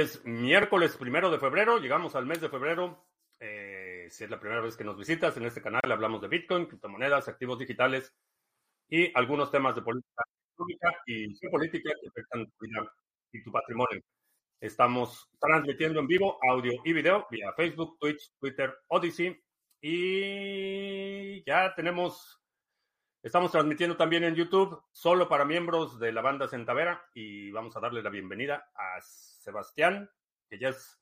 Es miércoles primero de febrero, llegamos al mes de febrero. Eh, si es la primera vez que nos visitas en este canal, hablamos de Bitcoin, criptomonedas, activos digitales y algunos temas de política pública y geopolítica que afectan tu vida y tu patrimonio. Estamos transmitiendo en vivo audio y video vía Facebook, Twitch, Twitter, Odyssey y ya tenemos Estamos transmitiendo también en YouTube, solo para miembros de la banda Centavera, y vamos a darle la bienvenida a Sebastián, que ya es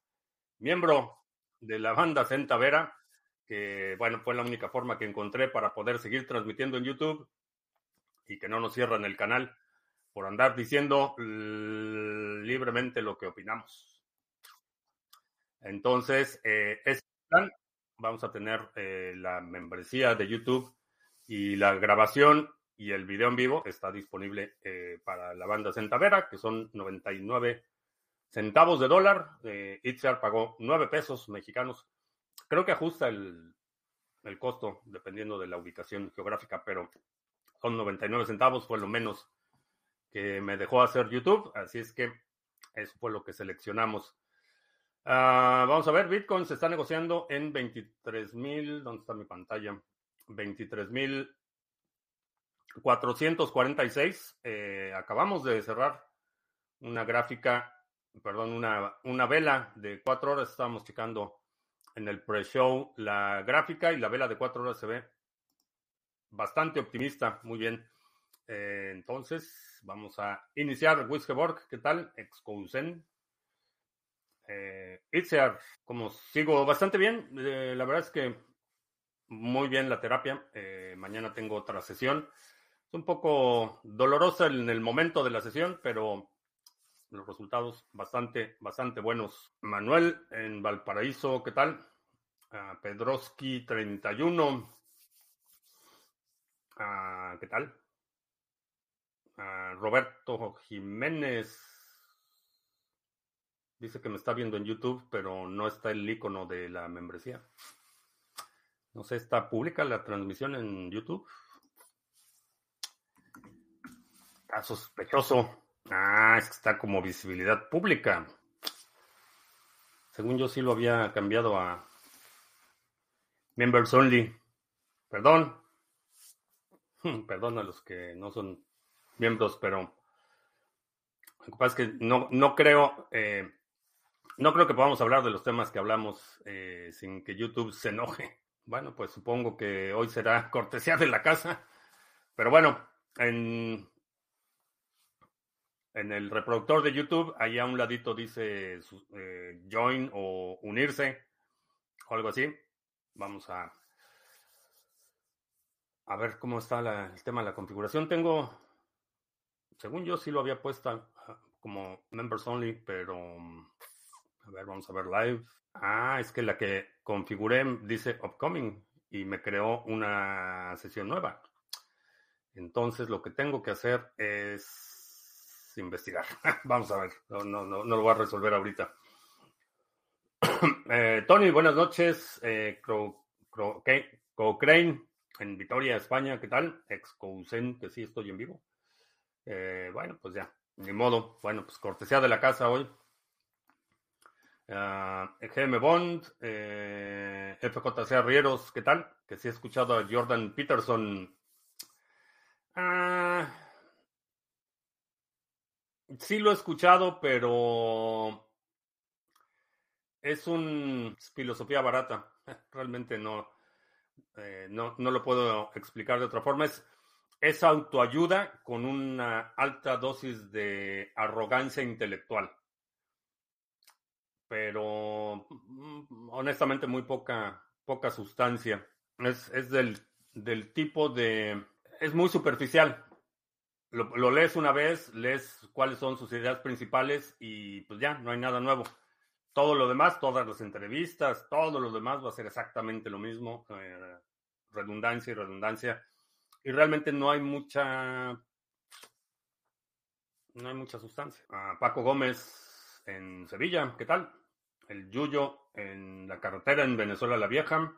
miembro de la banda Centavera, que bueno, fue la única forma que encontré para poder seguir transmitiendo en YouTube y que no nos cierran el canal por andar diciendo libremente lo que opinamos. Entonces, eh, plan, vamos a tener eh, la membresía de YouTube y la grabación y el video en vivo está disponible eh, para la banda Centavera, que son 99 centavos de dólar. Eh, Itziar pagó 9 pesos mexicanos. Creo que ajusta el, el costo dependiendo de la ubicación geográfica, pero son 99 centavos, fue lo menos que me dejó hacer YouTube. Así es que eso fue lo que seleccionamos. Ah, vamos a ver, Bitcoin se está negociando en 23 mil. ¿Dónde está mi pantalla? 23.446. Eh, acabamos de cerrar una gráfica, perdón, una, una vela de cuatro horas. Estábamos checando en el pre-show la gráfica y la vela de cuatro horas se ve bastante optimista. Muy bien. Eh, entonces, vamos a iniciar. Wiskeborg, ¿qué tal? Excousen. Eh, Itziar, como sigo bastante bien, eh, la verdad es que muy bien la terapia. Eh, mañana tengo otra sesión. Es un poco dolorosa en el momento de la sesión, pero los resultados bastante, bastante buenos. Manuel en Valparaíso, ¿qué tal? Uh, Pedroski 31. ¿Qué tal? Roberto Jiménez dice que me está viendo en YouTube, pero no está el icono de la membresía. No sé, ¿está pública la transmisión en YouTube? Está sospechoso. Ah, es que está como visibilidad pública. Según yo sí lo había cambiado a Members Only. Perdón. Perdón a los que no son miembros, pero lo que pasa es que no, no creo, eh, no creo que podamos hablar de los temas que hablamos eh, sin que YouTube se enoje. Bueno, pues supongo que hoy será cortesía de la casa. Pero bueno, en, en el reproductor de YouTube, allá a un ladito dice eh, join o unirse o algo así. Vamos a, a ver cómo está el tema de la configuración. Tengo, según yo sí lo había puesto como members only, pero a ver, vamos a ver live. Ah, es que la que configuré dice upcoming y me creó una sesión nueva. Entonces lo que tengo que hacer es investigar. Vamos a ver, no, no, no, lo voy a resolver ahorita. Eh, Tony, buenas noches. Eh, Cochrane en Vitoria, España, ¿qué tal? Ex que sí estoy en vivo. Eh, bueno, pues ya, ni modo. Bueno, pues cortesía de la casa hoy. Uh, GM Bond, eh, FJC Arrieros, ¿qué tal? Que sí he escuchado a Jordan Peterson. Uh, sí lo he escuchado, pero es un filosofía barata. Realmente no, eh, no, no, lo puedo explicar de otra forma. Es autoayuda con una alta dosis de arrogancia intelectual pero mm, honestamente muy poca, poca sustancia. Es, es del, del, tipo de... es muy superficial. Lo, lo, lees una vez, lees cuáles son sus ideas principales y pues ya, no hay nada nuevo. Todo lo demás, todas las entrevistas, todo lo demás va a ser exactamente lo mismo. Eh, redundancia y redundancia. Y realmente no hay mucha... No hay mucha sustancia. Ah, Paco Gómez en Sevilla, ¿qué tal? el Yuyo en la carretera en Venezuela la Vieja,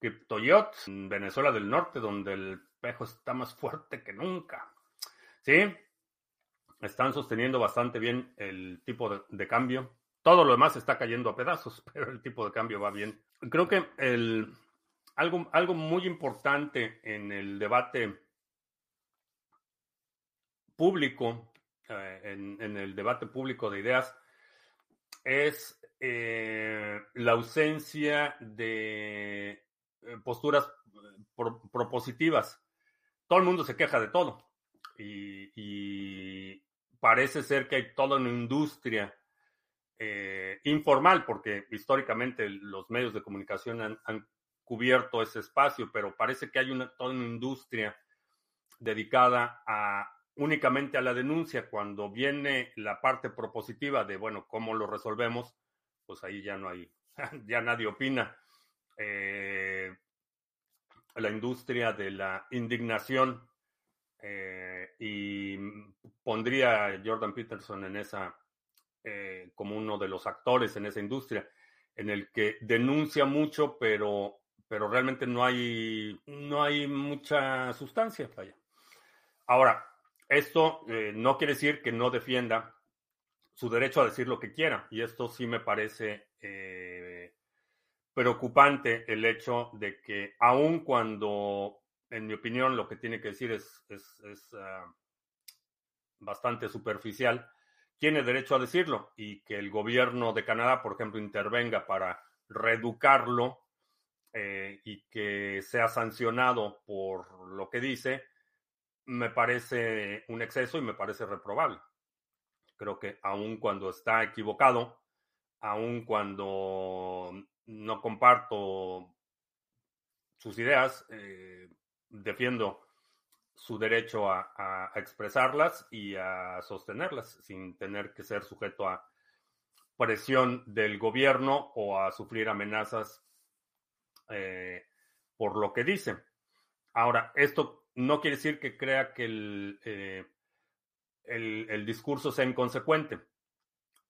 Cryptoyot en Venezuela del Norte, donde el pejo está más fuerte que nunca. ¿Sí? están sosteniendo bastante bien el tipo de, de, cambio. Todo lo demás está cayendo a pedazos, pero el tipo de cambio va bien. Creo que el, algo, algo muy importante en el debate público, eh, en, el debate público de ideas, es eh, la ausencia de eh, posturas pro, propositivas. Todo el mundo se queja de todo y, parece ser que hay toda una industria informal, porque históricamente los medios de comunicación han, han, cubierto ese espacio, pero parece que hay una, toda una industria dedicada a únicamente a la denuncia. Cuando viene la parte propositiva de, bueno, ¿cómo lo resolvemos? Pues ahí ya no hay, ya nadie opina. Eh, la industria de la indignación eh, y pondría a Jordan Peterson en esa eh, como uno de los actores en esa industria en el que denuncia mucho pero pero realmente no hay no hay mucha sustancia vaya ahora esto eh, no quiere decir que no defienda su derecho a decir lo que quiera y esto sí me parece eh, preocupante el hecho de que aun cuando en mi opinión lo que tiene que decir es, uh, bastante superficial, tiene derecho a decirlo y que el gobierno de Canadá, por ejemplo, intervenga para reeducarlo eh, y que sea sancionado por lo que dice, me parece un exceso y me parece reprobable. Creo que aun cuando está equivocado, aun cuando no comparto sus ideas, eh, defiendo su derecho a, expresarlas y a sostenerlas sin tener que ser sujeto a presión del gobierno o a sufrir amenazas eh, por lo que dice. Ahora, esto no quiere decir que crea que el, eh, el, el discurso sea inconsecuente.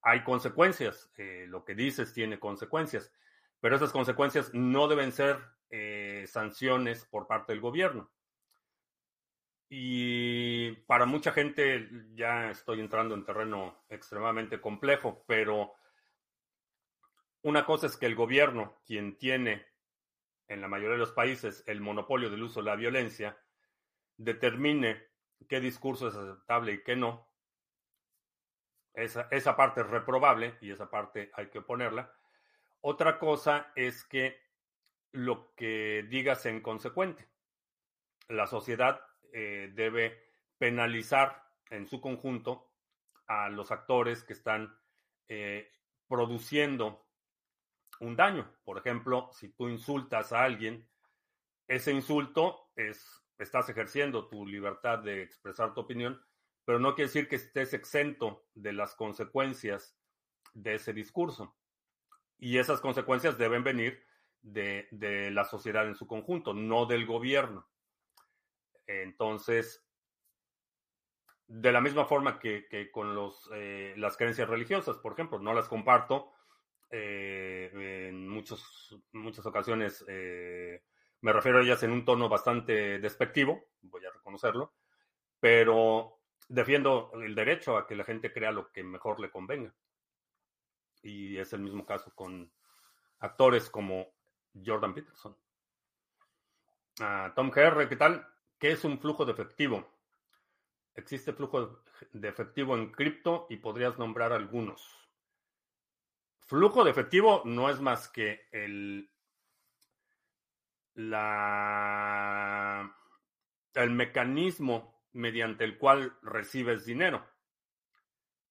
Hay consecuencias, eh, lo que dices tiene consecuencias, pero esas consecuencias no deben ser eh, sanciones por parte del gobierno. Y para mucha gente ya estoy entrando en terreno extremadamente complejo, pero una cosa es que el gobierno, quien tiene en la mayoría de los países el monopolio del uso de la violencia, determine qué discurso es aceptable y qué no. Esa, esa parte es reprobable y esa parte hay que ponerla. Otra cosa es que lo que diga sea inconsecuente. La sociedad eh, debe penalizar en su conjunto a los actores que están eh, produciendo un daño. Por ejemplo, si tú insultas a alguien, ese insulto es, estás ejerciendo tu libertad de expresar tu opinión, pero no quiere decir que estés exento de las consecuencias de ese discurso. Y esas consecuencias deben venir de, de la sociedad en su conjunto, no del gobierno. Entonces, de la misma forma que, con los, eh, las creencias religiosas, por ejemplo, no las comparto. Eh, en muchos, muchas ocasiones eh, me refiero a ellas en un tono bastante despectivo, voy a reconocerlo, pero defiendo el derecho a que la gente crea lo que mejor le convenga. Y es el mismo caso con actores como Jordan Peterson. Uh, Tom GR, ¿qué tal? ¿Qué es un flujo de efectivo? Existe flujo de efectivo en cripto y podrías nombrar algunos. Flujo de efectivo no es más que el, la, el mecanismo mediante el cual recibes dinero.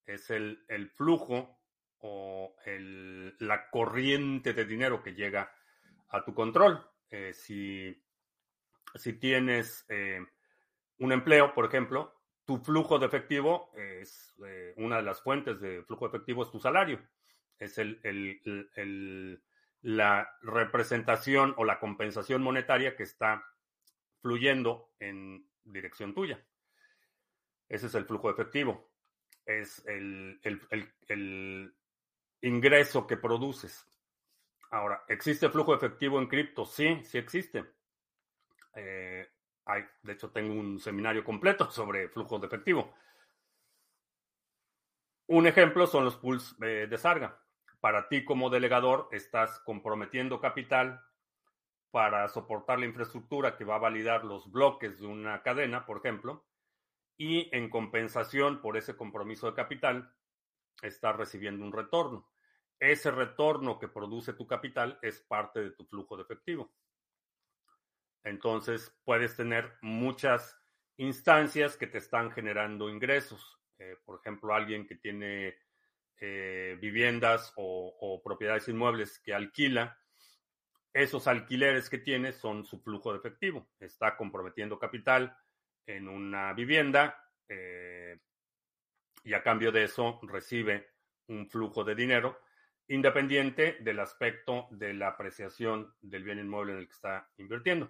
Es el, el flujo o el, la corriente de dinero que llega a tu control. Eh, si si tienes eh, un empleo, por ejemplo, tu flujo de efectivo es eh, una de las fuentes de flujo de efectivo es tu salario. Es el, el, el, la representación o la compensación monetaria que está fluyendo en dirección tuya. Ese es el flujo efectivo. Es el, el ingreso que produces. Ahora, ¿existe flujo efectivo en cripto? Sí, sí existe. Eh, hay, de hecho, tengo un seminario completo sobre flujo de efectivo. Un ejemplo son los pools eh, de Sarga. Para ti como delegador estás comprometiendo capital para soportar la infraestructura que va a validar los bloques de una cadena, por ejemplo, y en compensación por ese compromiso de capital, estás recibiendo un retorno. Ese retorno que produce tu capital es parte de tu flujo de efectivo. Entonces, puedes tener muchas instancias que te están generando ingresos. Eh, por ejemplo, alguien que tiene eh, viviendas o, propiedades inmuebles que alquila, esos alquileres que tiene son su flujo de efectivo. Está comprometiendo capital en una vivienda eh, y a cambio de eso recibe un flujo de dinero independiente del aspecto de la apreciación del bien inmueble en el que está invirtiendo.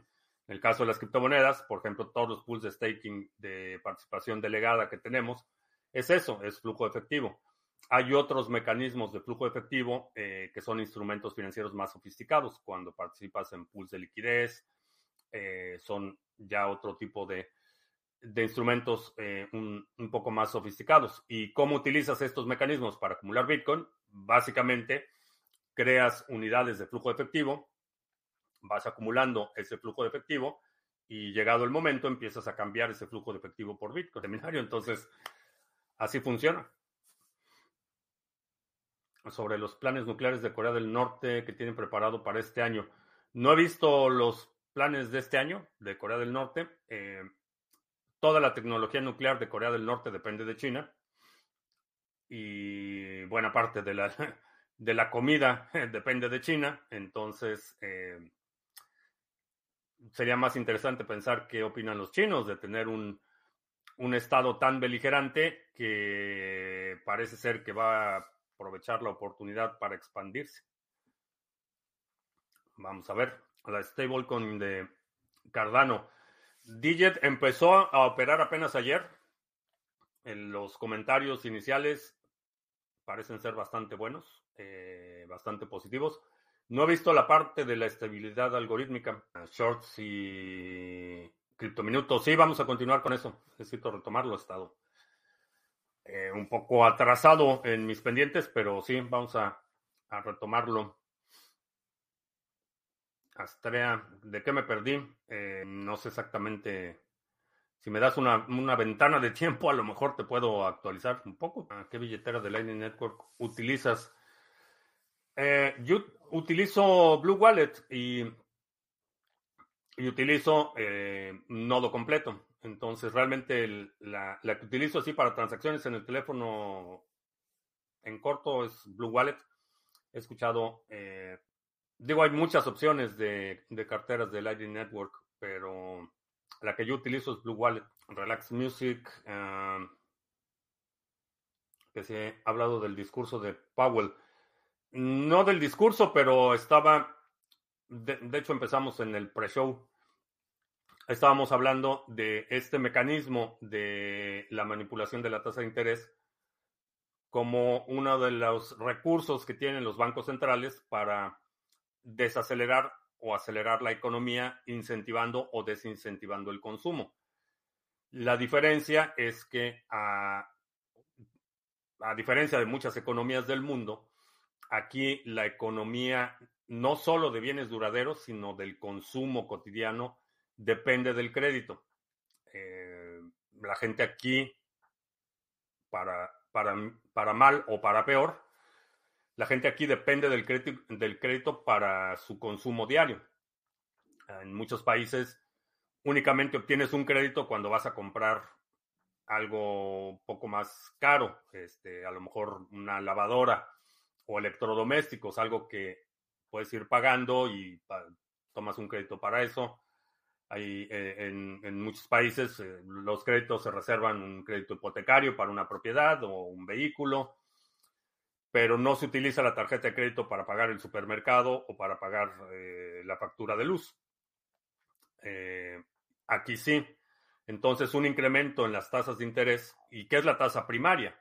En el caso de las criptomonedas, por ejemplo, todos los pools de staking de participación delegada que tenemos, es eso, es flujo efectivo. Hay otros mecanismos de flujo efectivo eh, que son instrumentos financieros más sofisticados. Cuando participas en pools de liquidez, eh, son ya otro tipo de, de instrumentos eh, un, poco más sofisticados. ¿Y cómo utilizas estos mecanismos para acumular Bitcoin? Básicamente, creas unidades de flujo efectivo vas acumulando ese flujo de efectivo y llegado el momento empiezas a cambiar ese flujo de efectivo por Bitcoin. Entonces, así funciona. Sobre los planes nucleares de Corea del Norte que tienen preparado para este año. No he visto los planes de este año de Corea del Norte. Eh, toda la tecnología nuclear de Corea del Norte depende de China. Y buena parte de la, de la comida depende de China. Entonces, eh, sería más interesante pensar qué opinan los chinos de tener un, un estado tan beligerante que parece ser que va aprovechar la oportunidad para expandirse. Vamos a ver, la stablecoin de Cardano. Digit empezó a operar apenas ayer. En los comentarios iniciales parecen ser bastante buenos, eh, bastante positivos. No he visto la parte de la estabilidad algorítmica, shorts y criptominutos. Sí, vamos a continuar con eso. Necesito retomarlo. Estado eh, un poco atrasado en mis pendientes, pero sí, vamos a, retomarlo. Astrea, ¿de qué me perdí? Eh, no sé exactamente. Si me das una, ventana de tiempo, a lo mejor te puedo actualizar un poco. ¿Qué billetera de Lightning Network utilizas? Eh, yo utilizo Blue Wallet y, utilizo nodo completo. Entonces, realmente la, que utilizo así para transacciones en el teléfono en corto es Blue Wallet. He escuchado, eh, digo, hay muchas opciones de, de, carteras de Lightning Network, pero la que yo utilizo es Blue Wallet. Relax Music, uh, que se ha hablado del discurso de Powell. No del discurso, pero estaba, de, de hecho empezamos en el pre-show, estábamos hablando de este mecanismo de la manipulación de la tasa de interés como uno de los recursos que tienen los bancos centrales para desacelerar o acelerar la economía, incentivando o desincentivando el consumo. La diferencia es que, a, a diferencia de muchas economías del mundo, aquí la economía no solo de bienes duraderos, sino del consumo cotidiano, depende del crédito. Eh, la gente aquí, para, para, para, mal o para peor, la gente aquí depende del crédito, del crédito para su consumo diario. En muchos países únicamente obtienes un crédito cuando vas a comprar algo poco más caro, este, a lo mejor una lavadora o electrodomésticos, algo que puedes ir pagando y tomas un crédito para eso. Hay, eh, en, en, muchos países eh, los créditos se reservan un crédito hipotecario para una propiedad o un vehículo, pero no se utiliza la tarjeta de crédito para pagar el supermercado o para pagar eh, la factura de luz. aquí sí. Entonces, un incremento en las tasas de interés, ¿y qué es la tasa primaria?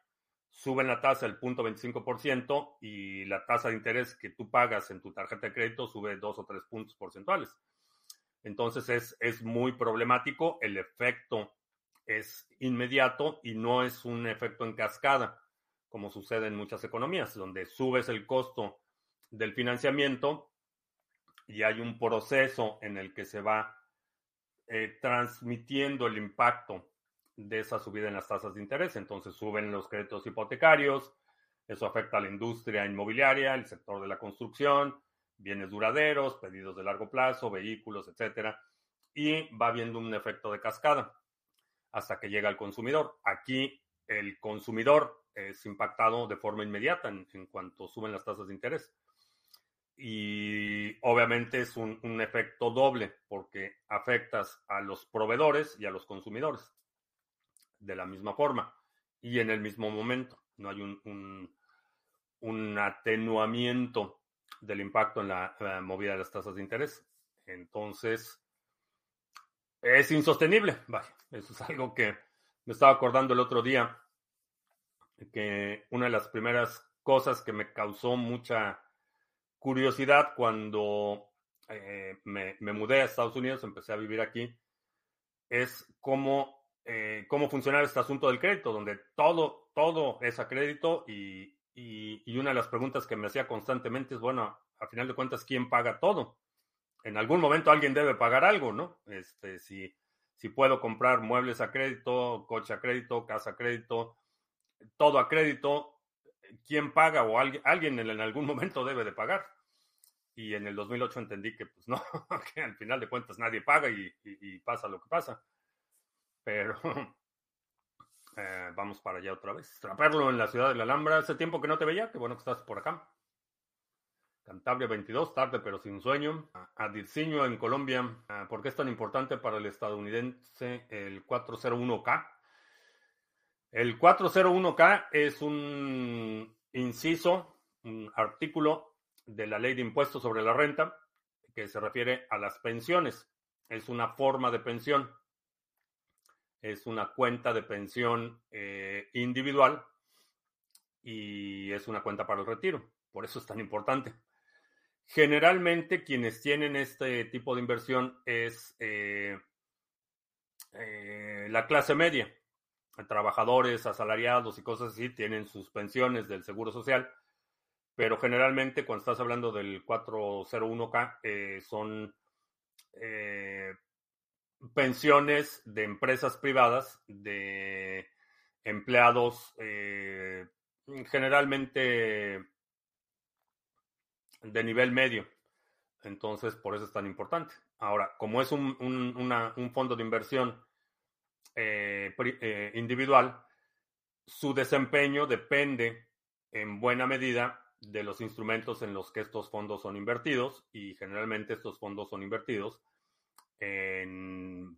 suben la tasa el 0.25% y la tasa de interés que tú pagas en tu tarjeta de crédito sube dos o tres puntos porcentuales. Entonces es, es muy problemático, el efecto es inmediato y no es un efecto en cascada, como sucede en muchas economías, donde subes el costo del financiamiento y hay un proceso en el que se va eh, transmitiendo el impacto de esa subida en las tasas de interés. Entonces suben los créditos hipotecarios, eso afecta a la industria inmobiliaria, el sector de la construcción, bienes duraderos, pedidos de largo plazo, vehículos, etcétera, y va viendo un efecto de cascada hasta que llega al consumidor. Aquí el consumidor es impactado de forma inmediata en, cuanto suben las tasas de interés. Y obviamente es un, un, efecto doble porque afectas a los proveedores y a los consumidores de la misma forma y en el mismo momento. No hay un, un atenuamiento del impacto en la, movida de las tasas de interés. Entonces, es insostenible. Vaya, eso es algo que me estaba acordando el otro día, que una de las primeras cosas que me causó mucha curiosidad cuando eh, me, mudé a Estados Unidos, empecé a vivir aquí, es cómo eh, cómo funciona este asunto del crédito, donde todo, todo es a crédito y, y, una de las preguntas que me hacía constantemente es, bueno, a final de cuentas, ¿quién paga todo? En algún momento alguien debe pagar algo, ¿no? Este, si, si puedo comprar muebles a crédito, coche a crédito, casa a crédito, todo a crédito, ¿quién paga o alguien, alguien en, algún momento debe de pagar? Y en el 2008 entendí que, pues no, que al final de cuentas nadie paga y, y pasa lo que pasa. Pero eh, vamos para allá otra vez. Traperlo en la ciudad de la Alhambra. Hace tiempo que no te veía. Qué bueno que estás por acá. Cantabria 22, tarde pero sin sueño. Adirciño en Colombia. Ah, ¿Por qué es tan importante para el estadounidense el 401k? El 401k es un inciso, un artículo de la ley de impuestos sobre la renta que se refiere a las pensiones. Es una forma de pensión es una cuenta de pensión eh, individual y es una cuenta para el retiro. Por eso es tan importante. Generalmente quienes tienen este tipo de inversión es eh, eh, la clase media. Trabajadores, asalariados y cosas así tienen sus pensiones del Seguro Social, pero generalmente cuando estás hablando del 401k son pensiones de empresas privadas, de empleados eh, generalmente de nivel medio. Entonces, por eso es tan importante. Ahora, como es un, fondo de inversión eh, eh, individual, su desempeño depende en buena medida de los instrumentos en los que estos fondos son invertidos y generalmente estos fondos son invertidos en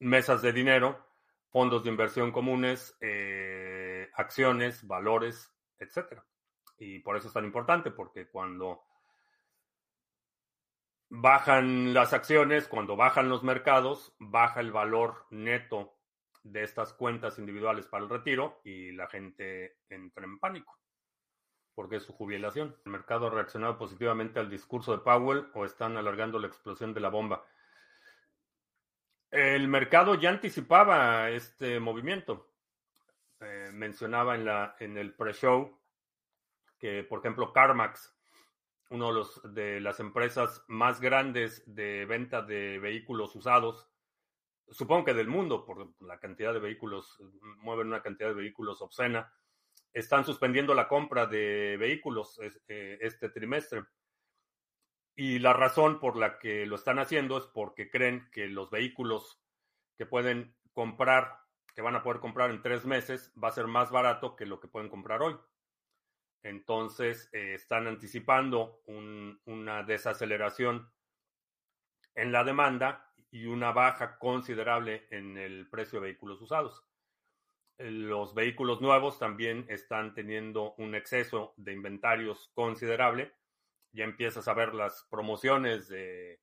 mesas de dinero, fondos de inversión comunes, eh, acciones, valores, etc. Y por eso es tan importante, porque cuando bajan las acciones, cuando bajan los mercados, baja el valor neto de estas cuentas individuales para el retiro y la gente entra en pánico porque su jubilación. ¿El mercado ha reaccionado positivamente al discurso de Powell o están alargando la explosión de la bomba? El mercado ya anticipaba este movimiento. Eh, mencionaba en, la, en el pre-show que, por ejemplo, CarMax, uno de, de las empresas más grandes de venta de vehículos usados, supongo que del mundo, por la cantidad de vehículos, mueven una cantidad de vehículos obscena, están suspendiendo la compra de vehículos eh, este trimestre. Y la razón por la que lo están haciendo es porque creen que los vehículos que pueden comprar, que van a poder comprar en tres meses, va a ser más barato que lo que pueden comprar hoy. Entonces, eh, están anticipando una desaceleración en la demanda y una baja considerable en el precio de vehículos usados los vehículos nuevos también están teniendo un exceso de inventarios considerable. Ya empiezas a ver las promociones de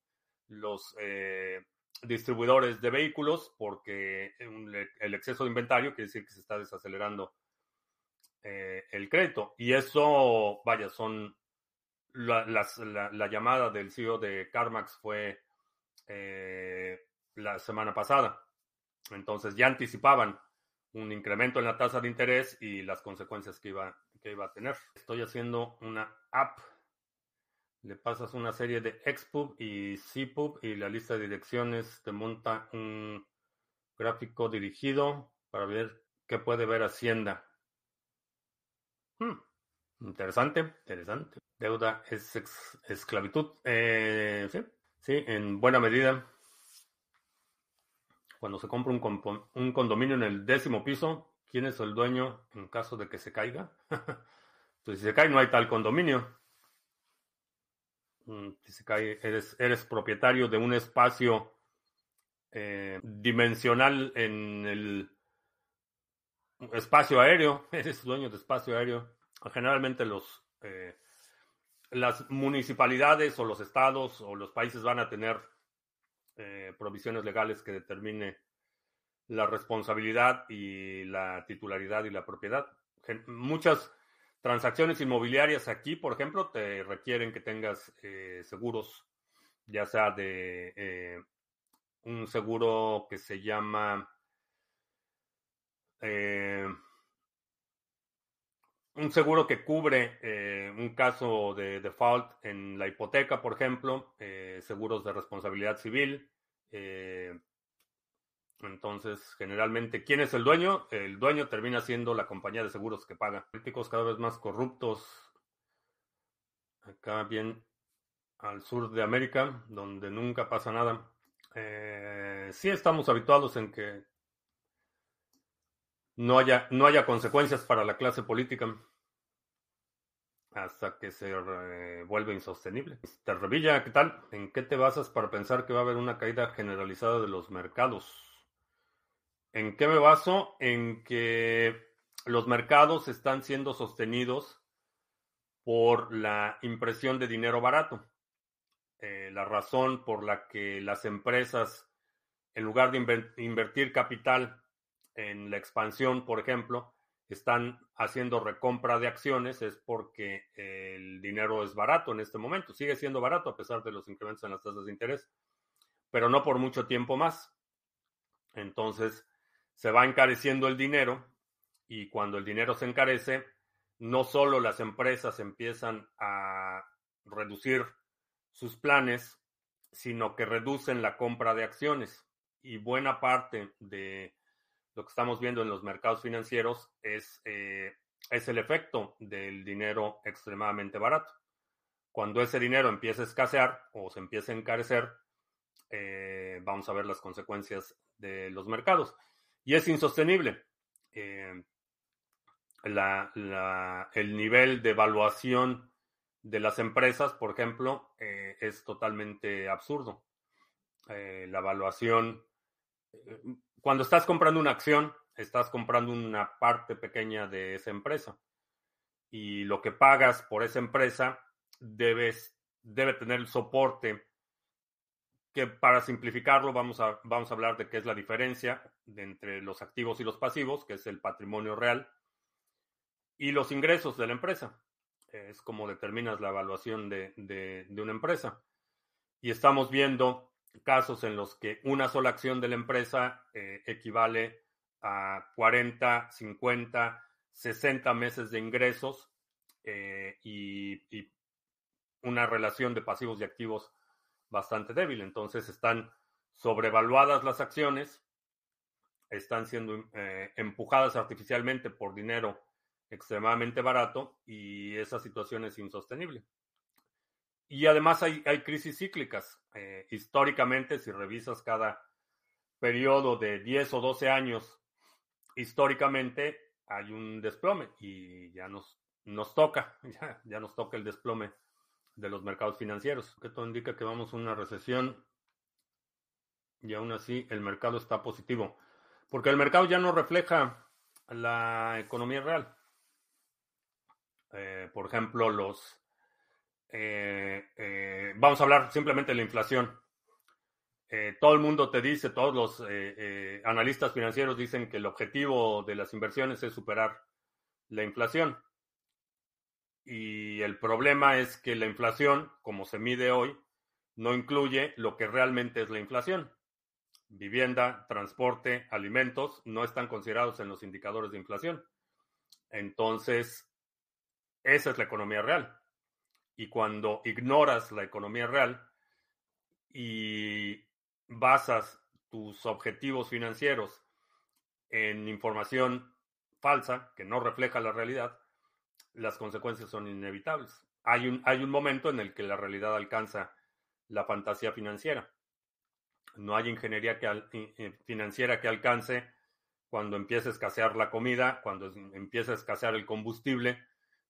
los eh, distribuidores de vehículos porque el exceso de inventario quiere decir que se está desacelerando eh, el crédito. Y eso, vaya, son la, la, llamada del CEO de CarMax fue eh, la semana pasada. Entonces ya anticipaban un incremento en la tasa de interés y las consecuencias que iba, que iba a tener. Estoy haciendo una app. Le pasas una serie de XPub y CPub y la lista de direcciones te monta un gráfico dirigido para ver qué puede ver Hacienda. Hmm, interesante, interesante. Deuda es esclavitud. Eh, sí, sí, en buena medida cuando se compra un, condominio en el décimo piso, ¿quién es el dueño en caso de que se caiga? pues si se cae no hay tal condominio. Mm, si se cae, eres, eres propietario de un espacio eh, dimensional en el espacio aéreo, eres dueño de espacio aéreo. Generalmente los eh, las municipalidades o los estados o los países van a tener eh, provisiones legales que determine la responsabilidad y la titularidad y la propiedad. Muchas transacciones inmobiliarias aquí, por ejemplo, te requieren que tengas eh, seguros, ya sea de eh, un seguro que se llama un seguro que cubre eh, un caso de default en la hipoteca, por ejemplo, eh, seguros de responsabilidad civil. Eh, entonces, generalmente, ¿quién es el dueño? El dueño termina siendo la compañía de seguros que paga. Políticos cada vez más corruptos. Acá bien al sur de América, donde nunca pasa nada. sí estamos habituados en que no haya, no haya consecuencias para la clase política hasta que se eh, vuelve insostenible. Te Revilla, ¿qué tal? ¿En qué te basas para pensar que va a haber una caída generalizada de los mercados? ¿En qué me baso? En que los mercados están siendo sostenidos por la impresión de dinero barato. Eh, la razón por la que las empresas, en lugar de invertir capital en la expansión, por ejemplo, están haciendo recompra de acciones es porque el dinero es barato en este momento. Sigue siendo barato a pesar de los incrementos en las tasas de interés, pero no por mucho tiempo más. Entonces, se va encareciendo el dinero y cuando el dinero se encarece, no solo las empresas empiezan a reducir sus planes, sino que reducen la compra de acciones. Y buena parte de lo que estamos viendo en los mercados financieros es, eh, es el efecto del dinero extremadamente barato. Cuando ese dinero empieza a escasear o se empieza a encarecer, eh, vamos a ver las consecuencias de los mercados. Y es insostenible. Eh, el nivel de evaluación de las empresas, por ejemplo, es totalmente absurdo. la evaluación, cuando estás comprando una acción, estás comprando una parte pequeña de esa empresa. Y lo que pagas por esa empresa debes, debe tener el soporte que para simplificarlo vamos a, vamos a hablar de qué es la diferencia entre los activos y los pasivos, que es el patrimonio real, y los ingresos de la empresa. Es como determinas la evaluación de, de una empresa. Y estamos viendo casos en los que una sola acción de la empresa eh, equivale a 40, 50, 60 meses de ingresos eh, y, una relación de pasivos y activos bastante débil. Entonces están sobrevaluadas las acciones, están siendo eh, empujadas artificialmente por dinero extremadamente barato y esa situación es insostenible. Y además hay, hay crisis cíclicas. Eh, históricamente, si revisas cada periodo de 10 o 12 años, históricamente hay un desplome y ya nos, nos toca, ya, ya nos toca el desplome de los mercados financieros. Esto indica que vamos a una recesión y aún así el mercado está positivo, porque el mercado ya no refleja la economía real. Eh, por ejemplo, los eh, eh, vamos a hablar simplemente de la inflación. Eh, todo el mundo te dice, todos los analistas financieros dicen que el objetivo de las inversiones es superar la inflación. Y el problema es que la inflación, como se mide hoy, no incluye lo que realmente es la inflación. vivienda, transporte, alimentos, no están considerados en los indicadores de inflación. Entonces, esa es la economía real. Y cuando ignoras la economía real y basas tus objetivos financieros en información falsa que no refleja la realidad, las consecuencias son inevitables. Hay un, hay un momento en el que la realidad alcanza la fantasía financiera. No hay ingeniería financiera que alcance cuando empieza a escasear la comida, cuando empieza a escasear el combustible.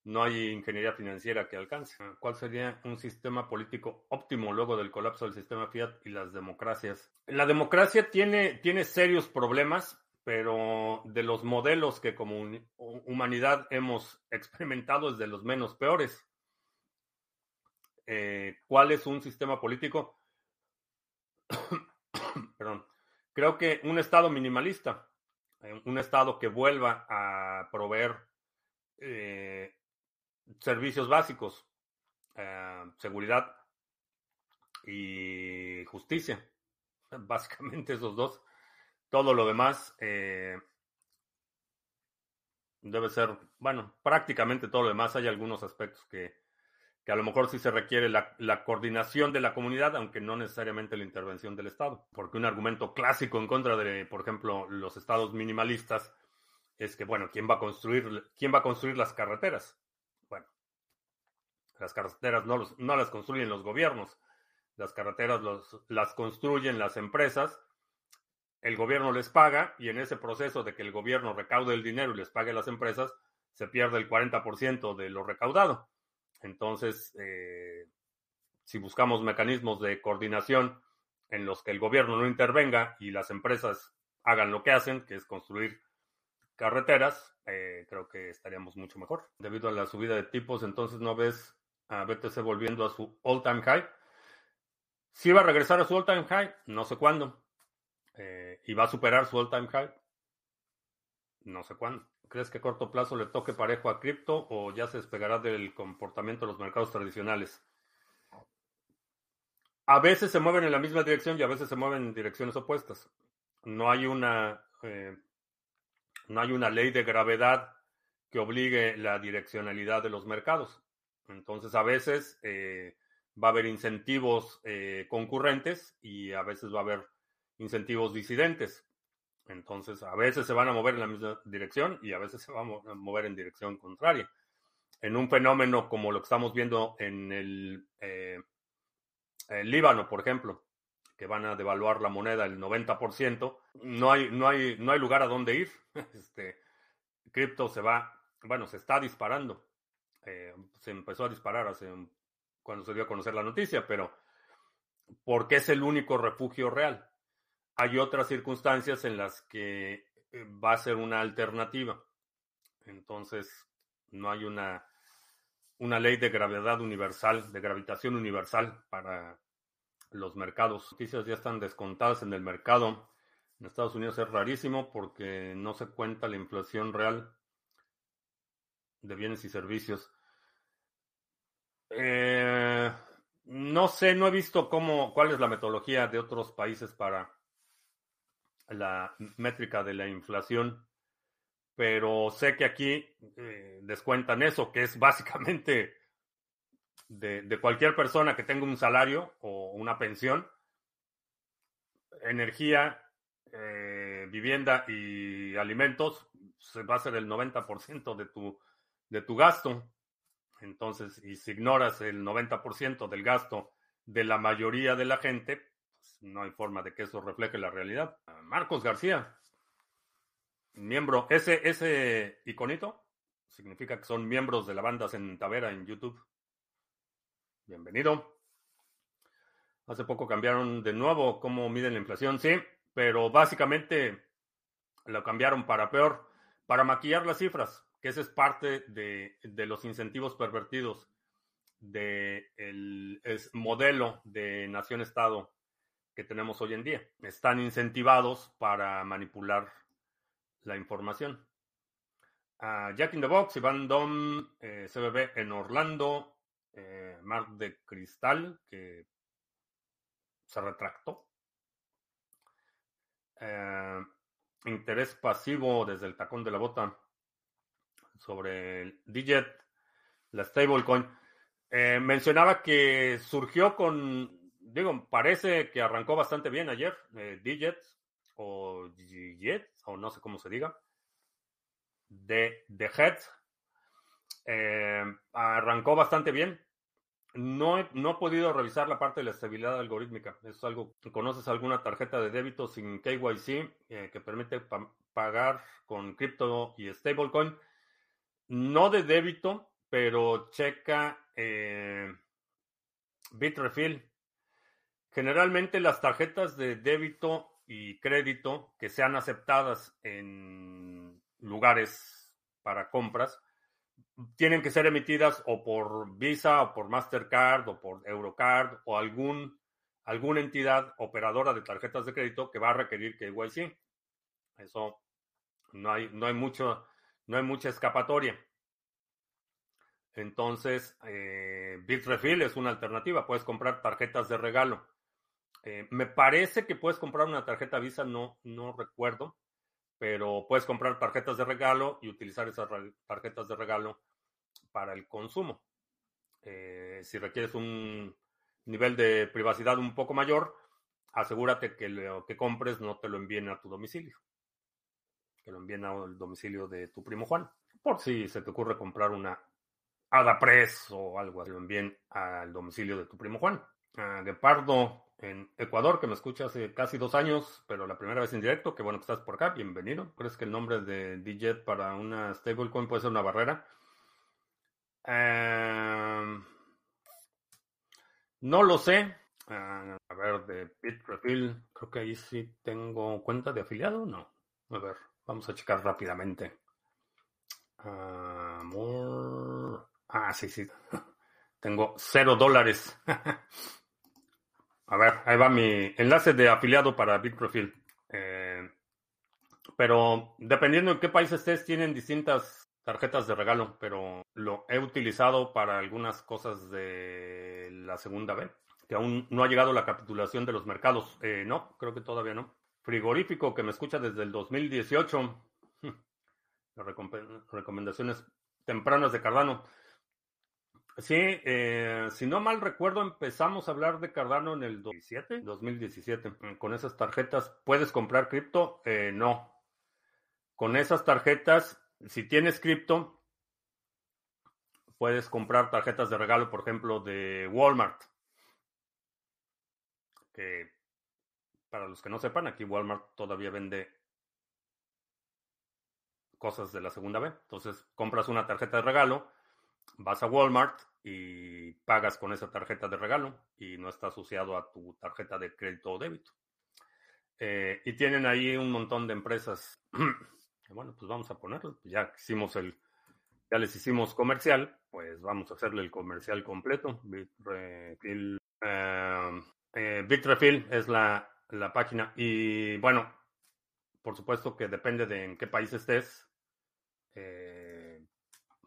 No hay ingeniería financiera que alcance. ¿Cuál sería un sistema político óptimo luego del colapso del sistema Fiat y las democracias? La democracia tiene, tiene serios problemas, pero de los modelos que como humanidad hemos experimentado es de los menos peores. Eh, ¿Cuál es un sistema político? Perdón. Creo que un Estado minimalista, eh, un Estado que vuelva a proveer eh, servicios básicos, eh, seguridad y justicia. Básicamente esos dos. Todo lo demás debe ser, bueno, prácticamente todo lo demás. Hay algunos aspectos que que a lo mejor sí se requiere la, coordinación de la comunidad, aunque no necesariamente la intervención del Estado. Porque un argumento clásico en contra de, por ejemplo, los estados minimalistas es que, bueno, ¿quién va a construir, quién va a construir las carreteras? Las carreteras no, no las construyen los gobiernos, las carreteras las construyen las empresas, el gobierno les paga y en ese proceso de que el gobierno recaude el dinero y les pague las empresas, se pierde el 40% de lo recaudado. Entonces, eh, si buscamos mecanismos de coordinación en los que el gobierno no intervenga y las empresas hagan lo que hacen, que es construir carreteras, eh, creo que estaríamos mucho mejor. Debido a la subida de tipos, entonces no ves a BTC volviendo a su all-time high. Si va a regresar a su all-time high, no sé cuándo. Eh, y va a superar su all-time high, no sé cuándo. ¿Crees que a corto plazo le toque parejo a cripto o ya se despegará del comportamiento de los mercados tradicionales? A veces se mueven en la misma dirección y a veces se mueven en direcciones opuestas. No hay una, eh, no hay una ley de gravedad que obligue la direccionalidad de los mercados. Entonces, a veces eh, va a haber incentivos eh, concurrentes y a veces va a haber incentivos disidentes. Entonces, a veces se van a mover en la misma dirección y a veces se van a mover en dirección contraria. En un fenómeno como lo que estamos viendo en el, eh, Líbano, por ejemplo, que van a devaluar la moneda el 90%, no hay, no hay, no hay lugar a dónde ir. Este, cripto se va, bueno, se está disparando. Eh, se empezó a disparar hace cuando se dio a conocer la noticia, pero porque es el único refugio real hay otras circunstancias en las que eh, va a ser una alternativa. Entonces, no hay una, una ley de gravedad universal, de gravitación universal para los mercados. Noticias ya están descontadas en el mercado. En Estados Unidos es rarísimo porque no se cuenta la inflación real de bienes y servicios. Eh, no sé, no he visto cómo, cuál es la metodología de otros países para la métrica de la inflación, pero sé que aquí eh, descuentan eso, que es básicamente de, cualquier persona que tenga un salario o una pensión, energía, eh, vivienda y alimentos, se va a ser el 90% de tu, de tu gasto. Entonces, y si ignoras el 90% del gasto de la mayoría de la gente, no hay forma de que eso refleje la realidad. Marcos García, miembro, ese, ese iconito significa que son miembros de la banda Centavera en YouTube. Bienvenido. Hace poco cambiaron de nuevo cómo miden la inflación, sí, pero básicamente lo cambiaron para peor, para maquillar las cifras, que ese es parte de, los incentivos pervertidos del de modelo de nación-estado que tenemos hoy en día. Están incentivados para manipular la información. Jack in the Box, Iván Dom, eh, CBB en Orlando, eh, Mar de Cristal, que se retractó. eh, interés pasivo desde el tacón de la bota sobre el Digit, la stablecoin. Eh, mencionaba que surgió con, digo, parece que arrancó bastante bien ayer, eh, Digit o Digit, o no sé cómo se diga, de, de Head. Eh, arrancó bastante bien. No he, no he podido revisar la parte de la estabilidad algorítmica. Es algo, ¿conoces alguna tarjeta de débito sin KYC eh, que permite pa pagar con cripto y stablecoin? No de débito, pero checa eh, Bitrefill. Generalmente las tarjetas de débito y crédito que sean aceptadas en lugares para compras tienen que ser emitidas o por Visa o por Mastercard o por Eurocard o algún, alguna entidad operadora de tarjetas de crédito que va a requerir KYC. Eso no hay, no hay mucho, no hay mucha escapatoria. Entonces, eh, Bitrefill es una alternativa. Puedes comprar tarjetas de regalo. Eh, me parece que puedes comprar una tarjeta Visa, no, no recuerdo pero puedes comprar tarjetas de regalo y utilizar esas tarjetas de regalo para el consumo. Eh, si requieres un nivel de privacidad un poco mayor, asegúrate que lo que compres no te lo envíen a tu domicilio, que lo envíen al domicilio de tu primo Juan. Por si se te ocurre comprar una Press o algo, así, lo envíen al domicilio de tu primo Juan. Uh, Gepardo en Ecuador, que me escucha hace casi dos años, pero la primera vez en directo, que bueno que estás por acá, bienvenido. ¿Crees que el nombre de DJ para una stablecoin puede ser una barrera? Uh, no lo sé. Uh, a ver, de Bitrefill, creo que ahí sí tengo cuenta de afiliado, no. A ver, vamos a checar rápidamente. More... Ah, sí, sí. Tengo cero dólares. A ver, ahí va mi enlace de afiliado para Bitprofil. Eh, pero dependiendo en qué país estés, tienen distintas tarjetas de regalo, pero lo he utilizado para algunas cosas de la segunda B, que aún no ha llegado la capitulación de los mercados. Eh, no, creo que todavía no. Frigorífico que me escucha desde el 2018. recomendaciones tempranas de Cardano. Sí, eh, si no mal recuerdo, empezamos a hablar de Cardano en el 2017. 2017. Mm, con esas tarjetas, ¿puedes comprar cripto? Eh, no. Con esas tarjetas, si tienes cripto, puedes comprar tarjetas de regalo, por ejemplo, de Walmart. Que para los que no sepan, aquí Walmart todavía vende cosas de la segunda B. Entonces, compras una tarjeta de regalo vas a Walmart y pagas con esa tarjeta de regalo y no está asociado a tu tarjeta de crédito o débito. Eh, y tienen ahí un montón de empresas. bueno, pues vamos a ponerlo. Ya hicimos el, ya les hicimos comercial, pues vamos a hacerle el comercial completo. Bitrefill, eh, eh, Bitrefill es la, la página. Y bueno, por supuesto que depende de en qué país estés. Eh,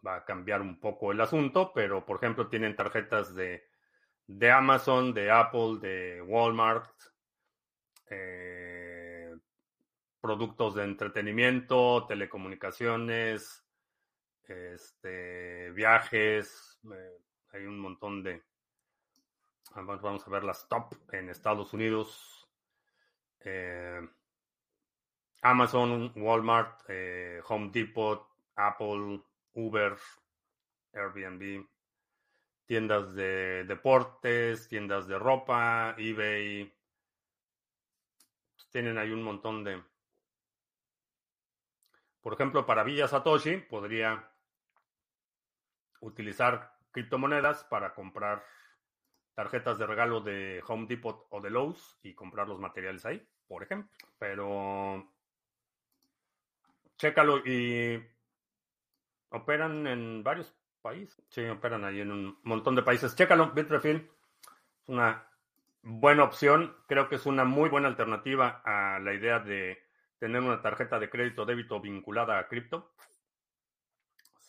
va a cambiar un poco el asunto, pero por ejemplo tienen tarjetas de, de Amazon, de Apple, de Walmart, eh, productos de entretenimiento, telecomunicaciones, este, viajes, eh, hay un montón de... Vamos a ver las top en Estados Unidos. Eh, Amazon, Walmart, Home Depot, Apple, Uber, Airbnb, tiendas de deportes, tiendas de ropa, eBay. Pues, tienen ahí un montón de... Por ejemplo, para Villa Satoshi podría utilizar criptomonedas para comprar tarjetas de regalo de Home Depot o de Lowe's y comprar los materiales ahí, por ejemplo. Pero chécalo y Operan en varios países. Sí, operan ahí en un montón de países. Chécalo, Bitrefill. Es una buena opción. Creo que es una muy buena alternativa a la idea de tener una tarjeta de crédito débito vinculada a cripto.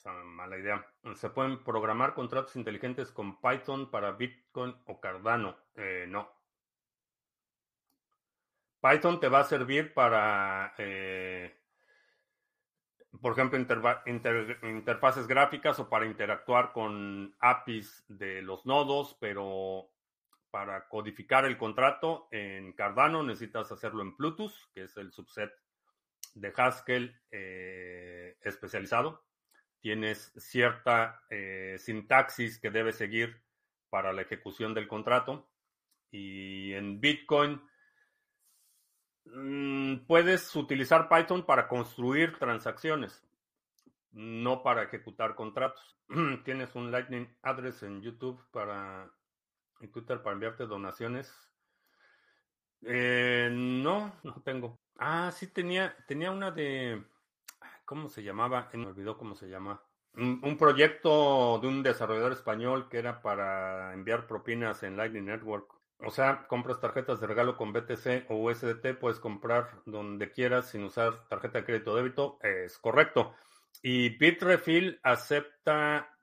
Mala idea. ¿Se pueden programar contratos inteligentes con Python para Bitcoin o Cardano? Eh, no. Python te va a servir para, eh, por ejemplo, interfaces gráficas o para interactuar con APIs de los nodos, pero para codificar el contrato en Cardano necesitas hacerlo en Plutus, que es el subset de Haskell eh, especializado. Tienes cierta eh, sintaxis que debes seguir para la ejecución del contrato. Y en Bitcoin mm, puedes utilizar Python para construir transacciones, no para ejecutar contratos. Tienes un Lightning Address en YouTube para en Twitter para enviarte donaciones. Eh, no, no tengo. Ah, sí tenía, tenía una de, ¿cómo se llamaba? Me olvidó cómo se llama. Un, proyecto de un desarrollador español que era para enviar propinas en Lightning Network. O sea, compras tarjetas de regalo con BTC o USDT, puedes comprar donde quieras sin usar tarjeta de crédito o débito. Es correcto. Y Bitrefill acepta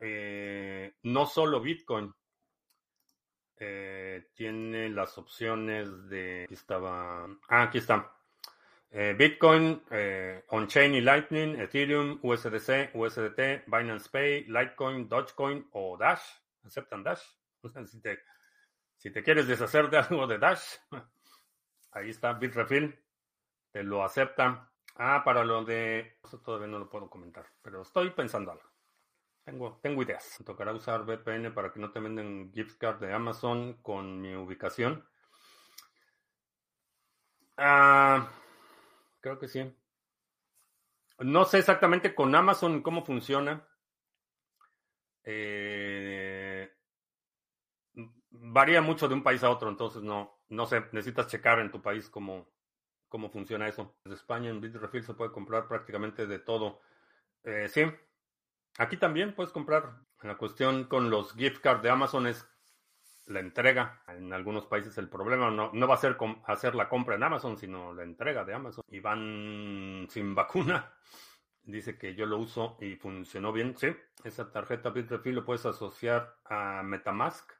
eh, no solo Bitcoin, eh, tiene las opciones de. Aquí estaba. Ah, aquí está. Eh, Bitcoin, eh, On-Chain y Lightning, Ethereum, USDC, USDT, Binance Pay, Litecoin, Dogecoin o Dash. ¿Aceptan Dash? si, te, si te quieres deshacer de algo de Dash, ahí está Bitrefill. Te lo acepta. Ah, para lo de. Eso todavía no lo puedo comentar, pero estoy pensando algo. Tengo, tengo ideas. Me tocará usar VPN para que no te venden gift card de Amazon con mi ubicación. Ah, creo que sí. No sé exactamente con Amazon cómo funciona. Eh, varía mucho de un país a otro, entonces no, no sé, necesitas checar en tu país cómo, cómo funciona eso. Desde España en Bitrefill se puede comprar prácticamente de todo. Eh, sí, Aquí también puedes comprar. La cuestión con los gift cards de Amazon es la entrega. En algunos países el problema no, no va a ser hacer la compra en Amazon, sino la entrega de Amazon. Y van sin vacuna. Dice que yo lo uso y funcionó bien. Sí, esa tarjeta Bitrefill lo puedes asociar a Metamask.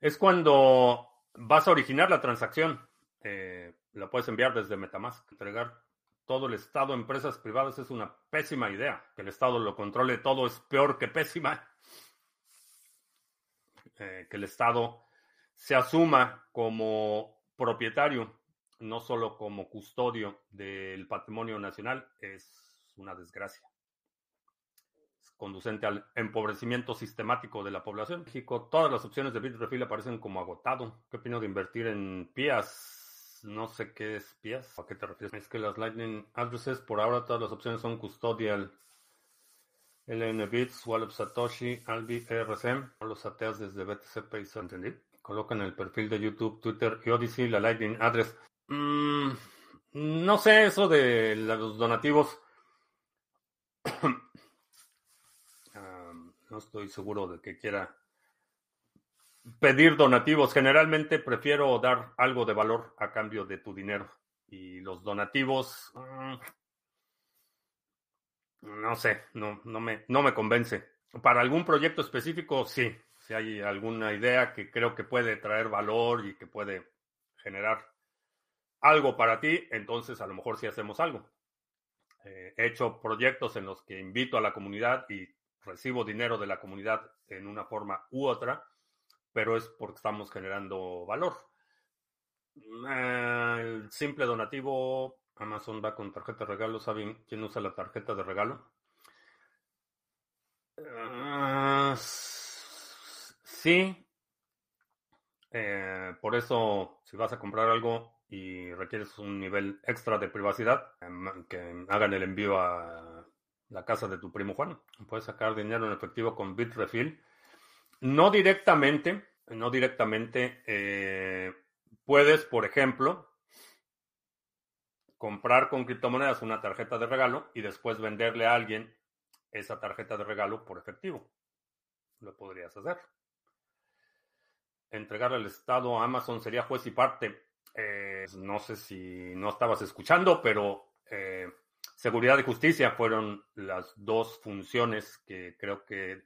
Es cuando vas a originar la transacción. Eh, la puedes enviar desde Metamask, entregar todo el Estado, empresas privadas, es una pésima idea. Que el Estado lo controle todo es peor que pésima. Eh, que el Estado se asuma como propietario, no solo como custodio del patrimonio nacional, es una desgracia. Es conducente al empobrecimiento sistemático de la población. En México, todas las opciones de Bitrefill aparecen como agotado. ¿Qué opino de invertir en PIAS? no sé qué es PIAS. ¿A qué te refieres? Es que las Lightning Addresses, por ahora todas las opciones son custodial. LN Bits, Wallet Satoshi, Albi, ERC. Los ateas desde BTC Pay, ¿entendí? Colocan el perfil de YouTube, Twitter y Odyssey, la Lightning Address. Mm, no sé eso de los donativos. No estoy seguro de que quiera pedir donativos. Generalmente prefiero dar algo de valor a cambio de tu dinero. Y los donativos, mm, no sé, no, no, me, no me convence. Para algún proyecto específico, sí. Si hay alguna idea que creo que puede traer valor y que puede generar algo para ti, entonces a lo mejor sí hacemos algo. Eh, he hecho proyectos en los que invito a la comunidad y recibo dinero de la comunidad en una forma u otra pero es porque estamos generando valor. Eh, el simple donativo, Amazon va con tarjeta de regalo. ¿Saben quién usa la tarjeta de regalo? Ah, sí. Eh, por eso, si vas a comprar algo y requieres un nivel extra de privacidad, em, que hagan el envío a la casa de tu primo Juan. Puedes sacar dinero en efectivo con Bitrefill no directamente, no directamente. Eh, puedes, por ejemplo, comprar con criptomonedas una tarjeta de regalo y después venderle a alguien esa tarjeta de regalo por efectivo. Lo podrías hacer. Entregarle al Estado a Amazon sería juez y parte. Eh, no sé si no estabas escuchando, pero eh, seguridad y justicia fueron las dos funciones que creo que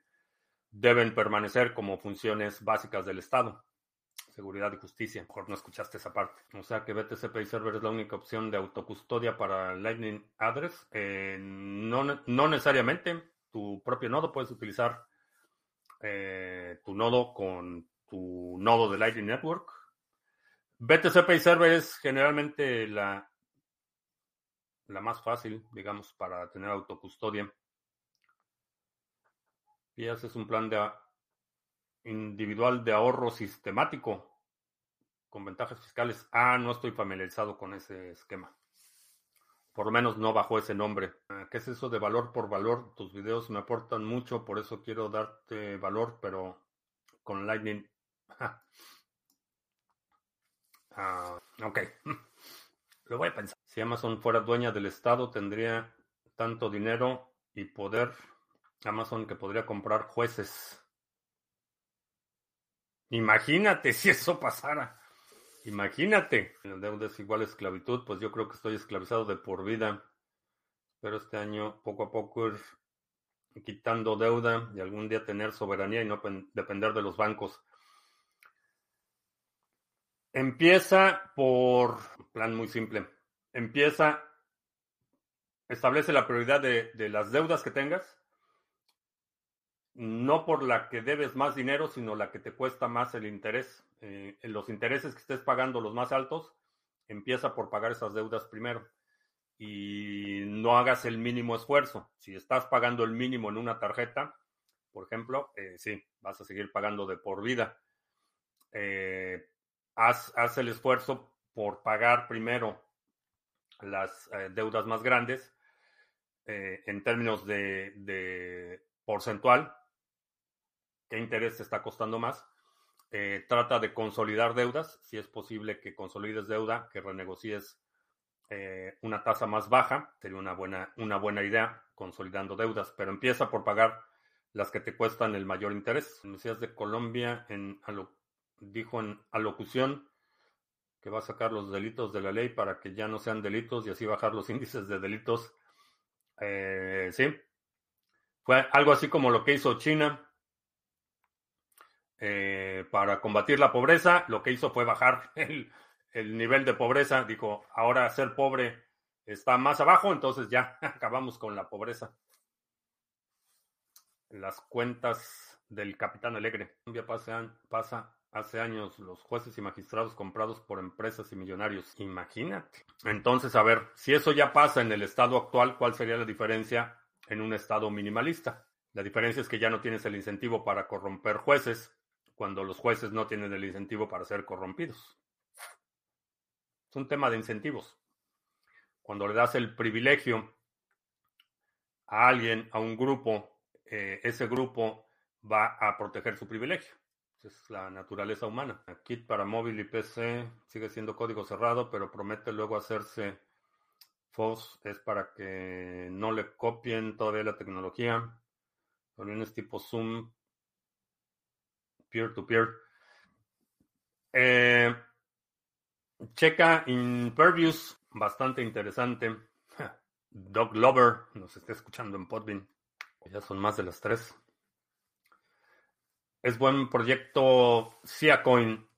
deben permanecer como funciones básicas del Estado. Seguridad y justicia. Mejor no escuchaste esa parte. O sea que BTC Pay Server es la única opción de autocustodia para Lightning Address. No, no, necesariamente. Tu propio nodo puedes utilizar eh, tu nodo con tu nodo de Lightning Network. BTC Pay Server es generalmente la, la más fácil, digamos, para tener autocustodia. Y haces un plan de individual de ahorro sistemático con ventajas fiscales. Ah, no estoy familiarizado con ese esquema. Por lo menos no bajo ese nombre. Ah, ¿Qué es eso de valor por valor? Tus videos me aportan mucho, por eso quiero darte valor, pero con Lightning. Ah, ok. Lo voy a pensar. Si Amazon fuera dueña del Estado, tendría tanto dinero y poder. Amazon que podría comprar jueces. Imagínate si eso pasara. Imagínate. El deuda es igual a esclavitud, pues yo creo que estoy esclavizado de por vida. Pero este año poco a poco ir quitando deuda y algún día tener soberanía y no depender de los bancos. Empieza por plan muy simple. Empieza, establece la prioridad de, de las deudas que tengas no por la que debes más dinero, sino la que te cuesta más el interés. Eh, los intereses que estés pagando los más altos, empieza por pagar esas deudas primero. Y no hagas el mínimo esfuerzo. Si estás pagando el mínimo en una tarjeta, por ejemplo, eh, sí, vas a seguir pagando de por vida. Eh, haz, el esfuerzo por pagar primero las deudas más grandes en términos de porcentual qué interés te está costando más. Eh, trata de consolidar deudas, si es posible que consolides deuda, que renegocies eh, una tasa más baja, sería una buena, una buena idea, consolidando deudas, pero empieza por pagar las que te cuestan el mayor interés. Mesías de Colombia en, dijo en alocución que va a sacar los delitos de la ley para que ya no sean delitos y así bajar los índices de delitos. Eh, sí, fue algo así como lo que hizo China eh, para combatir la pobreza, lo que hizo fue bajar el, nivel de pobreza. Dijo, ahora ser pobre está más abajo, entonces ya acabamos con la pobreza. Las cuentas del capitán alegre. Pasa, pasa hace años los jueces y magistrados comprados por empresas y millonarios. Imagínate. Entonces, a ver, si eso ya pasa en el estado actual, ¿cuál sería la diferencia en un estado minimalista? La diferencia es que ya no tienes el incentivo para corromper jueces cuando los jueces no tienen el incentivo para ser corrompidos. Es un tema de incentivos. Cuando le das el privilegio a alguien, a un grupo, eh, ese grupo va a proteger su privilegio. Es la naturaleza humana. Kit para móvil y PC sigue siendo código cerrado, pero promete luego hacerse FOS. Es para que no le copien todavía la tecnología. Reuniones tipo Zoom peer-to-peer. Eh, checa Impervious, bastante interesante. Dog Lover nos está escuchando en Podbean. Ya son más de las tres. Es buen proyecto Coin.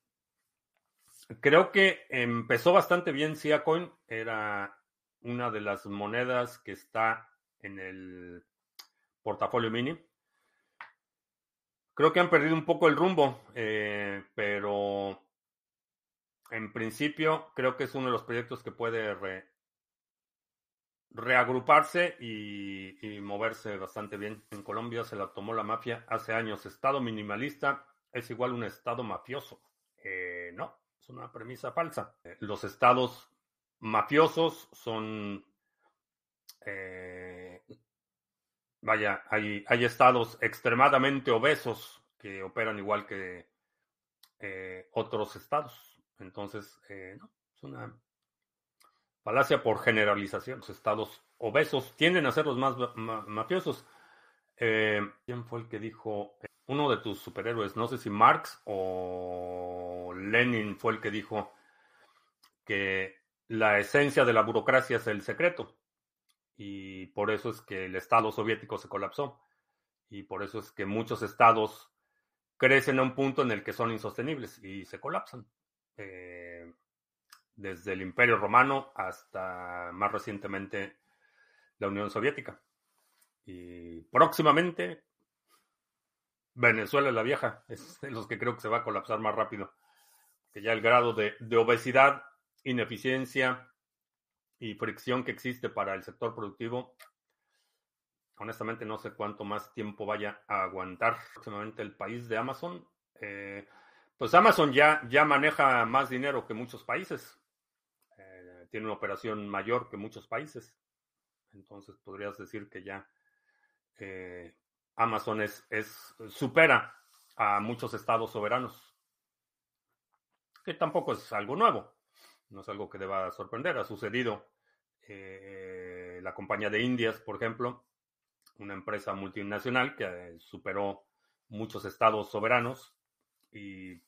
Creo que empezó bastante bien Coin. Era una de las monedas que está en el portafolio mini. Creo que han perdido un poco el rumbo, eh, pero en principio creo que es uno de los proyectos que puede reagruparse y, moverse bastante bien. En Colombia se la tomó la mafia hace años. Estado minimalista es igual un estado mafioso. Eh, no, es una premisa falsa. Eh, los estados mafiosos son vaya, hay, hay estados extremadamente obesos que operan igual que eh, otros estados. Entonces, eh, no, es una falacia por generalización. Los estados obesos tienden a ser los más mafiosos. Eh, ¿Quién fue el que dijo? Uno de tus superhéroes, no sé si Marx o Lenin fue el que dijo que la esencia de la burocracia es el secreto y por eso es que el Estado soviético se colapsó y por eso es que muchos estados crecen a un punto en el que son insostenibles y se colapsan. Eh, desde el Imperio Romano hasta más recientemente la Unión Soviética. Y próximamente Venezuela la vieja es de los que creo que se va a colapsar más rápido. Que ya el grado de, de obesidad, ineficiencia y fricción que existe para el sector productivo honestamente no sé cuánto más tiempo vaya a aguantar próximamente el país de Amazon. Eh, pues Amazon ya, ya maneja más dinero que muchos países. Eh, tiene una operación mayor que muchos países. Entonces podrías decir que ya eh, Amazon es, es, supera a muchos estados soberanos. Que tampoco es algo nuevo. No es algo que deba sorprender. Ha sucedido. La compañía de Indias, por ejemplo, una empresa multinacional que eh, superó muchos estados soberanos y,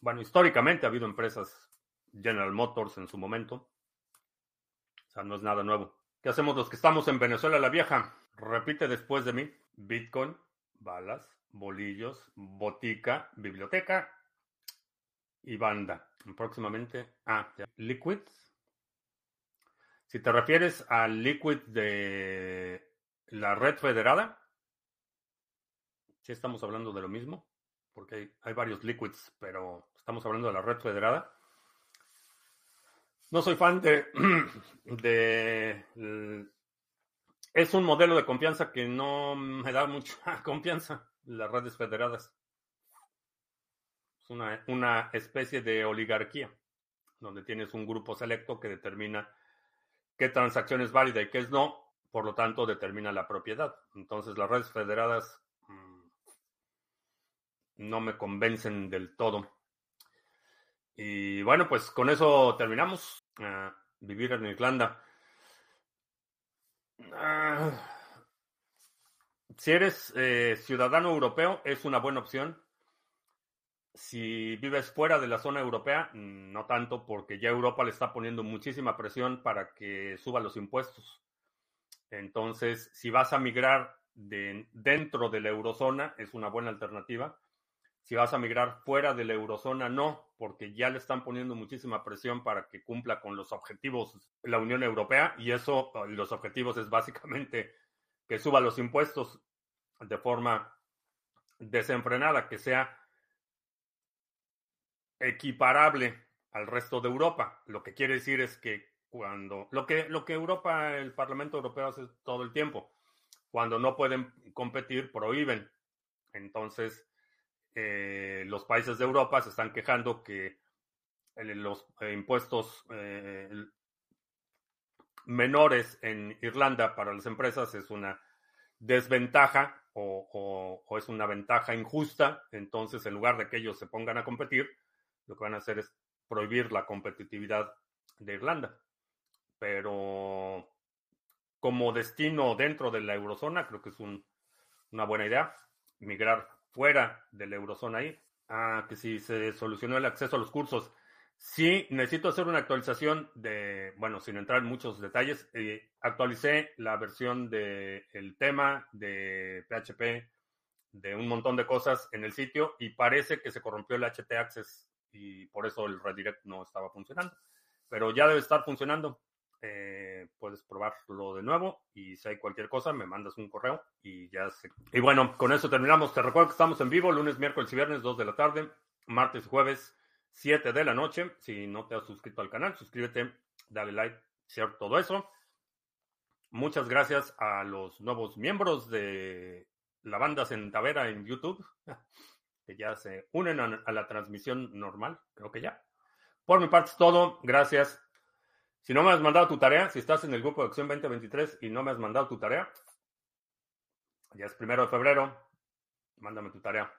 bueno, históricamente ha habido empresas, General Motors en su momento, o sea, no es nada nuevo. ¿Qué hacemos los que estamos en Venezuela la vieja? Repite después de mí, Bitcoin, balas, bolillos, botica, biblioteca y banda. Próximamente, ah, Liquid. Si te refieres al Liquid de la red federada, si estamos hablando de lo mismo, porque hay, varios liquids, pero estamos hablando de la red federada. No soy fan de, Es un modelo de confianza que no me da mucha confianza, las redes federadas. Es una especie de oligarquía, donde tienes un grupo selecto que determina qué transacción es válida y qué es no, por lo tanto determina la propiedad. Entonces las redes federadas mm, no me convencen del todo. Y bueno, pues con eso terminamos. Ah, vivir en Irlanda. Ah, si eres eh, ciudadano europeo, es una buena opción. Si vives fuera de la zona europea, no tanto, porque ya Europa le está poniendo muchísima presión para que suba los impuestos. Entonces, si vas a migrar de, dentro de la eurozona, es una buena alternativa. Si vas a migrar fuera de la eurozona, no, porque ya le están poniendo muchísima presión para que cumpla con los objetivos de la Unión Europea y eso, los objetivos es básicamente que suba los impuestos de forma desenfrenada, que sea equiparable al resto de Europa. Lo que quiere decir es que cuando lo que lo que Europa, el Parlamento Europeo hace todo el tiempo, cuando no pueden competir prohíben. Entonces eh, los países de Europa se están quejando que los impuestos eh, menores en Irlanda para las empresas es una desventaja o, es una ventaja injusta. Entonces, en lugar de que ellos se pongan a competir, lo que van a hacer es prohibir la competitividad de Irlanda pero como destino dentro de la eurozona, creo que es una buena idea. Migrar fuera de la eurozona ahí. Ah, que si se solucionó el acceso a los cursos. Sí, necesito hacer una actualización de, bueno, sin entrar en muchos detalles, eh, actualicé la versión del el tema de PHP, de un montón de cosas en el sitio y parece que se corrompió el HT Access y por eso el redirect no estaba funcionando. Pero ya debe estar funcionando. Eh, puedes probarlo de nuevo y si hay cualquier cosa me mandas un correo y ya sé. Y bueno, con eso terminamos. Te recuerdo que estamos en vivo lunes, miércoles y viernes 2 de la tarde, martes y jueves 7 de la noche. Si no te has suscrito al canal, suscríbete, dale like, share todo eso. Muchas gracias a los nuevos miembros de la banda Centavera en YouTube, que ya se unen a la transmisión normal, creo que ya. Por mi parte es todo. Gracias. Si no me has mandado tu tarea, si estás en el grupo de Acción 2023 y no me has mandado tu tarea, ya es primero de febrero, mándame tu tarea.